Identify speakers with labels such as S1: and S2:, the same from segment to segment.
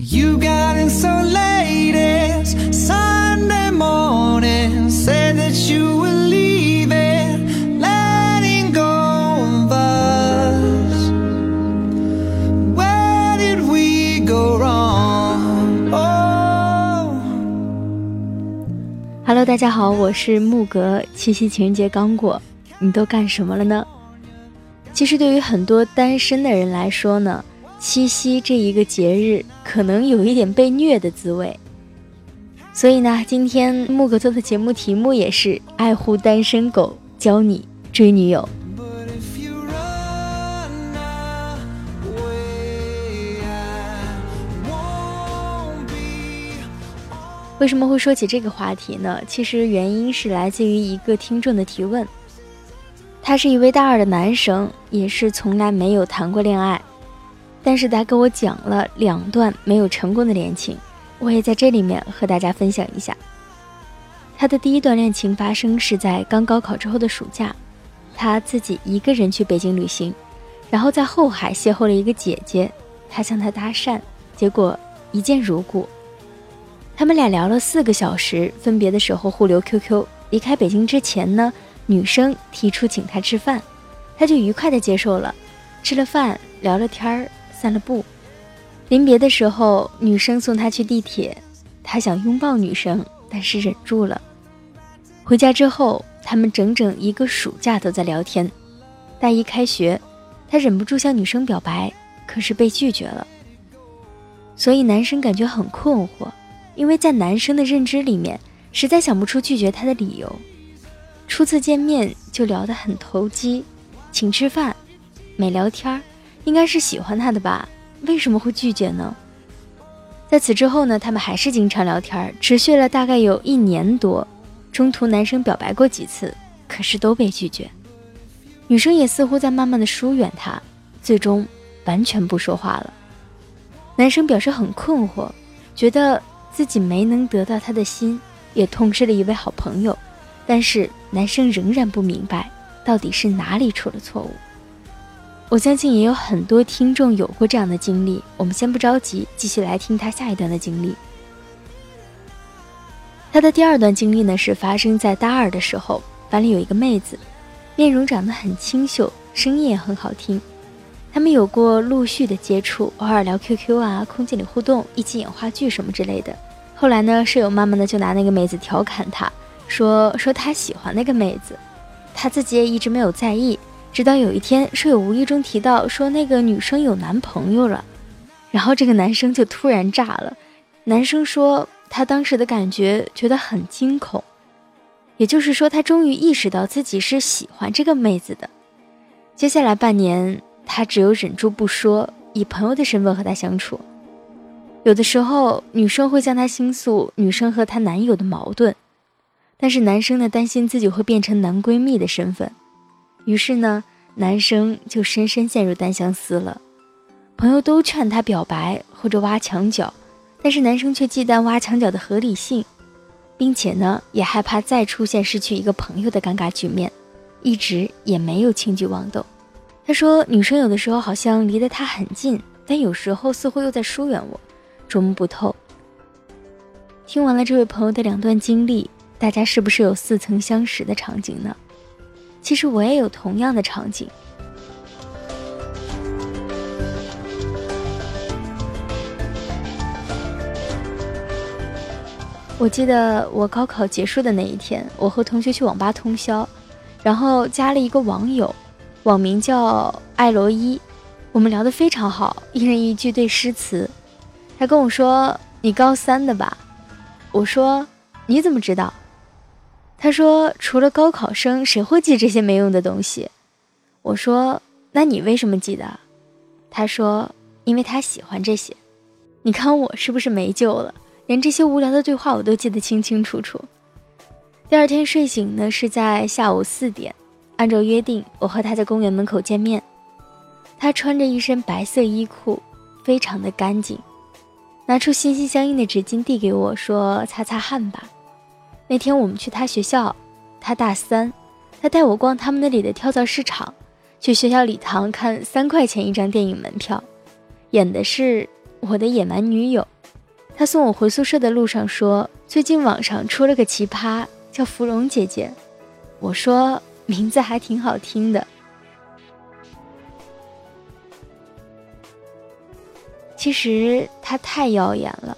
S1: You got in so late it's Sunday morning. Said that you were leaving, letting go of us. Where did we go wrong? Oh.
S2: Hello，大家好，我是木格。七夕情人节刚过，你都干什么了呢？其实对于很多单身的人来说呢，七夕这一个节日可能有一点被虐的滋味。所以呢，今天木格做的节目题目也是爱护单身狗，教你追女友。为什么会说起这个话题呢？其实原因是来自于一个听众的提问。他是一位大二的男生，也是从来没有谈过恋爱，但是他跟我讲了两段没有成功的恋情，我也在这里面和大家分享一下。他的第一段恋情发生是在刚高考之后的暑假，他自己一个人去北京旅行，然后在后海邂逅了一个姐姐，他向她搭讪，结果一见如故。他们俩聊了四个小时，分别的时候互留 QQ。离开北京之前呢，女生提出请他吃饭，他就愉快的接受了。吃了饭，聊了天儿，散了步。临别的时候，女生送他去地铁，他想拥抱女生，但是忍住了。回家之后，他们整整一个暑假都在聊天。大一开学，他忍不住向女生表白，可是被拒绝了。所以男生感觉很困惑。因为在男生的认知里面，实在想不出拒绝他的理由。初次见面就聊得很投机，请吃饭，没聊天儿，应该是喜欢他的吧？为什么会拒绝呢？在此之后呢，他们还是经常聊天，持续了大概有一年多。中途男生表白过几次，可是都被拒绝。女生也似乎在慢慢的疏远他，最终完全不说话了。男生表示很困惑，觉得。自己没能得到他的心，也痛失了一位好朋友，但是男生仍然不明白到底是哪里出了错误。我相信也有很多听众有过这样的经历。我们先不着急，继续来听他下一段的经历。他的第二段经历呢，是发生在大二的时候，班里有一个妹子，面容长得很清秀，声音也很好听。他们有过陆续的接触，偶尔聊 QQ 啊，空间里互动，一起演话剧什么之类的。后来呢，舍友慢慢的就拿那个妹子调侃他，说说他喜欢那个妹子，他自己也一直没有在意。直到有一天，舍友无意中提到说那个女生有男朋友了，然后这个男生就突然炸了。男生说他当时的感觉觉得很惊恐，也就是说他终于意识到自己是喜欢这个妹子的。接下来半年。他只有忍住不说，以朋友的身份和她相处。有的时候，女生会向他倾诉女生和她男友的矛盾，但是男生呢担心自己会变成男闺蜜的身份，于是呢，男生就深深陷入单相思了。朋友都劝他表白或者挖墙脚，但是男生却忌惮挖墙脚的合理性，并且呢，也害怕再出现失去一个朋友的尴尬局面，一直也没有轻举妄动。他说：“女生有的时候好像离得他很近，但有时候似乎又在疏远我，琢磨不透。”听完了这位朋友的两段经历，大家是不是有似曾相识的场景呢？其实我也有同样的场景。我记得我高考结束的那一天，我和同学去网吧通宵，然后加了一个网友。网名叫艾罗伊，我们聊得非常好，一人一句对诗词。他跟我说：“你高三的吧？”我说：“你怎么知道？”他说：“除了高考生，谁会记这些没用的东西？”我说：“那你为什么记得？”他说：“因为他喜欢这些。”你看我是不是没救了？连这些无聊的对话我都记得清清楚楚。第二天睡醒呢，是在下午四点。按照约定，我和他在公园门口见面。他穿着一身白色衣裤，非常的干净，拿出心心相印的纸巾递给我，说：“擦擦汗吧。”那天我们去他学校，他大三，他带我逛他们那里的跳蚤市场，去学校礼堂看三块钱一张电影门票，演的是我的野蛮女友。他送我回宿舍的路上说，最近网上出了个奇葩，叫芙蓉姐姐。我说名字还挺好听的。其实他太耀眼了，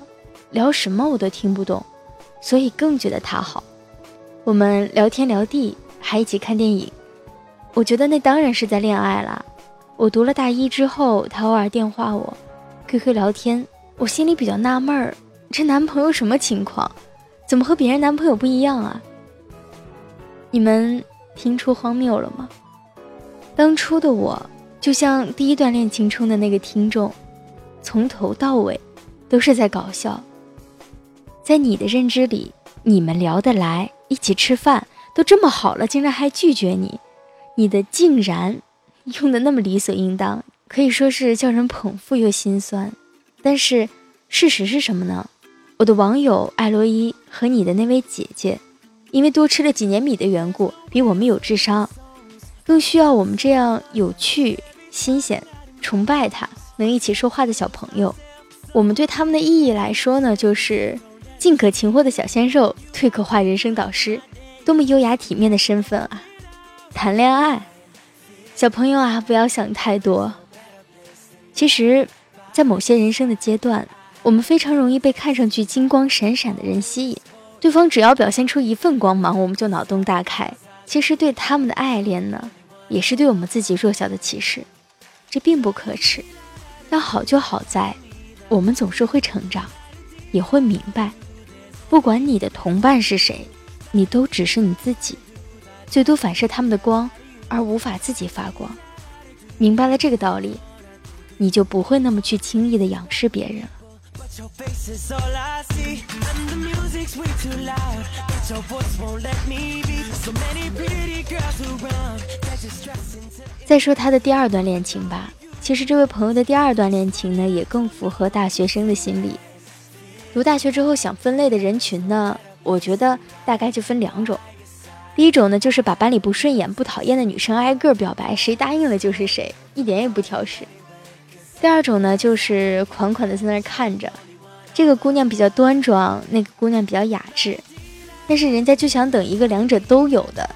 S2: 聊什么我都听不懂，所以更觉得他好。我们聊天聊地，还一起看电影。我觉得那当然是在恋爱啦。我读了大一之后，他偶尔电话我，QQ 聊天。我心里比较纳闷儿，这男朋友什么情况？怎么和别人男朋友不一样啊？你们听出荒谬了吗？当初的我就像第一段恋情中的那个听众，从头到尾都是在搞笑。在你的认知里，你们聊得来，一起吃饭都这么好了，竟然还拒绝你，你的竟然用的那么理所应当，可以说是叫人捧腹又心酸。但是，事实是什么呢？我的网友艾洛伊和你的那位姐姐，因为多吃了几年米的缘故，比我们有智商，更需要我们这样有趣、新鲜、崇拜他、能一起说话的小朋友。我们对他们的意义来说呢，就是进可擒获的小鲜肉，退可化人生导师，多么优雅体面的身份啊！谈恋爱，小朋友啊，不要想太多。其实。在某些人生的阶段，我们非常容易被看上去金光闪闪的人吸引，对方只要表现出一份光芒，我们就脑洞大开。其实对他们的爱恋呢，也是对我们自己弱小的歧视，这并不可耻。但好就好在，我们总是会成长，也会明白，不管你的同伴是谁，你都只是你自己，最多反射他们的光，而无法自己发光。明白了这个道理。你就不会那么去轻易的仰视别人了。再说他的第二段恋情吧，其实这位朋友的第二段恋情呢，也更符合大学生的心理。读大学之后想分类的人群呢，我觉得大概就分两种。第一种呢，就是把班里不顺眼、不讨厌的女生挨个表白，谁答应了就是谁，一点也不挑食。第二种呢，就是款款的在那儿看着，这个姑娘比较端庄，那个姑娘比较雅致，但是人家就想等一个两者都有的。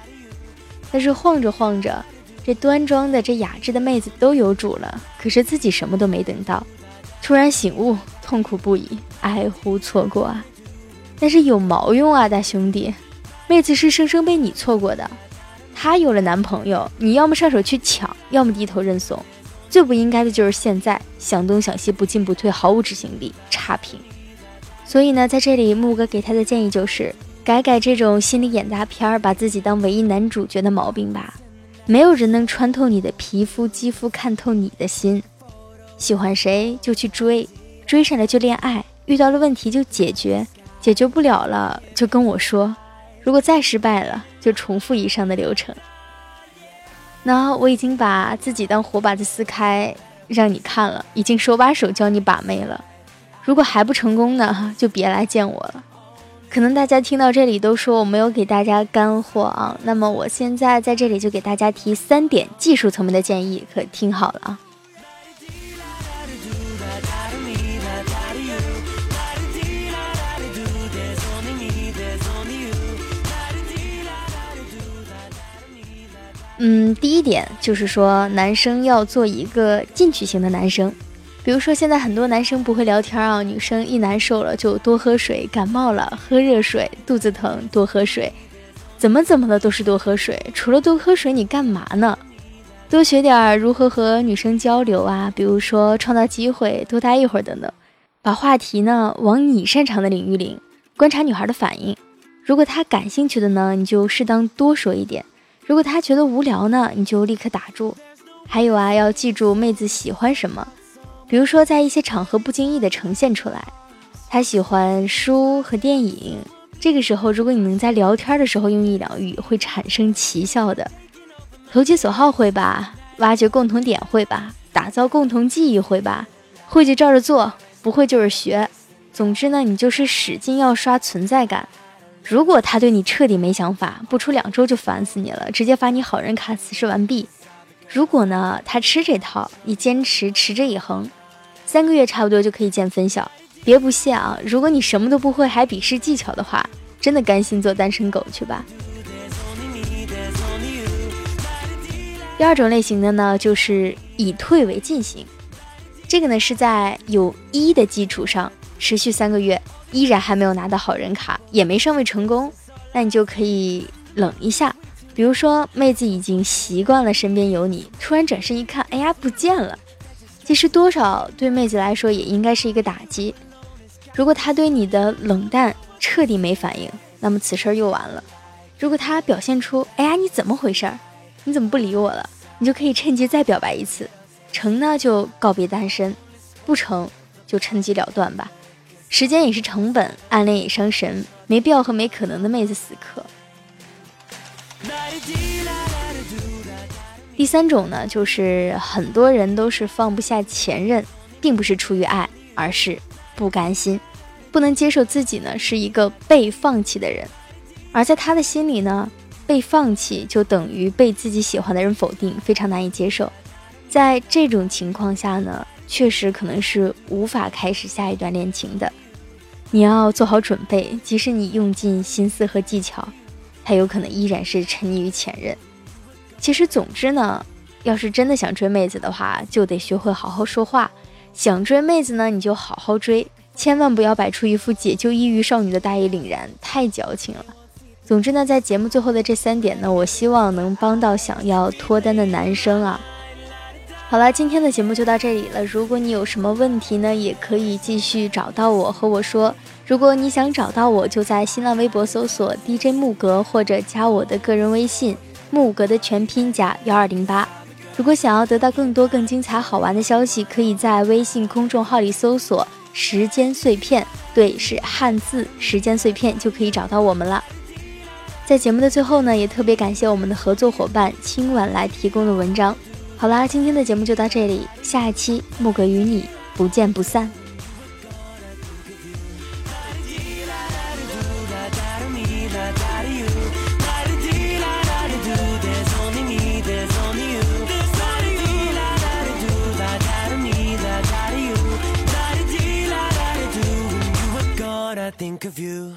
S2: 但是晃着晃着，这端庄的、这雅致的妹子都有主了，可是自己什么都没等到，突然醒悟，痛苦不已，哀呼错过啊！但是有毛用啊，大兄弟，妹子是生生被你错过的，她有了男朋友，你要么上手去抢，要么低头认怂。最不应该的就是现在想东想西不进不退，毫无执行力，差评。所以呢，在这里木哥给他的建议就是改改这种心理演大片儿，把自己当唯一男主角的毛病吧。没有人能穿透你的皮肤肌肤，看透你的心。喜欢谁就去追，追上来就恋爱，遇到了问题就解决，解决不了了就跟我说。如果再失败了，就重复以上的流程。那我已经把自己当活靶子撕开，让你看了，已经手把手教你把妹了。如果还不成功呢，就别来见我了。可能大家听到这里都说我没有给大家干货啊，那么我现在在这里就给大家提三点技术层面的建议，可听好了啊。嗯，第一点就是说，男生要做一个进取型的男生。比如说，现在很多男生不会聊天啊，女生一难受了就多喝水，感冒了喝热水，肚子疼多喝水，怎么怎么的都是多喝水。除了多喝水，你干嘛呢？多学点如何和女生交流啊，比如说创造机会，多待一会儿等等，把话题呢往你擅长的领域领，观察女孩的反应。如果她感兴趣的呢，你就适当多说一点。如果他觉得无聊呢，你就立刻打住。还有啊，要记住妹子喜欢什么，比如说在一些场合不经意的呈现出来。他喜欢书和电影，这个时候如果你能在聊天的时候用一两句，会产生奇效的。投其所好会吧，挖掘共同点会吧，打造共同记忆会吧，会就照着做，不会就是学。总之呢，你就是使劲要刷存在感。如果他对你彻底没想法，不出两周就烦死你了，直接发你好人卡，此事完毕。如果呢，他吃这套，你坚持持之以恒，三个月差不多就可以见分晓。别不信啊！如果你什么都不会，还鄙视技巧的话，真的甘心做单身狗去吧。第二种类型的呢，就是以退为进型。这个呢是在有一的基础上持续三个月，依然还没有拿到好人卡，也没上位成功，那你就可以冷一下。比如说，妹子已经习惯了身边有你，突然转身一看，哎呀，不见了。其实多少对妹子来说也应该是一个打击。如果他对你的冷淡彻底没反应，那么此事又完了。如果他表现出，哎呀，你怎么回事儿？你怎么不理我了？你就可以趁机再表白一次，成呢就告别单身，不成就趁机了断吧。时间也是成本，暗恋也伤神，没必要和没可能的妹子死磕。第三种呢，就是很多人都是放不下前任，并不是出于爱，而是。不甘心，不能接受自己呢是一个被放弃的人，而在他的心里呢，被放弃就等于被自己喜欢的人否定，非常难以接受。在这种情况下呢，确实可能是无法开始下一段恋情的。你要做好准备，即使你用尽心思和技巧，他有可能依然是沉溺于前任。其实，总之呢，要是真的想追妹子的话，就得学会好好说话。想追妹子呢，你就好好追，千万不要摆出一副解救抑郁少女的大义凛然，太矫情了。总之呢，在节目最后的这三点呢，我希望能帮到想要脱单的男生啊。好了，今天的节目就到这里了。如果你有什么问题呢，也可以继续找到我和我说。如果你想找到我，就在新浪微博搜索 DJ 木格，或者加我的个人微信木格的全拼加幺二零八。如果想要得到更多更精彩好玩的消息，可以在微信公众号里搜索“时间碎片”，对，是汉字“时间碎片”就可以找到我们了。在节目的最后呢，也特别感谢我们的合作伙伴今晚来提供的文章。好啦，今天的节目就到这里，下一期木格与你不见不散。think of you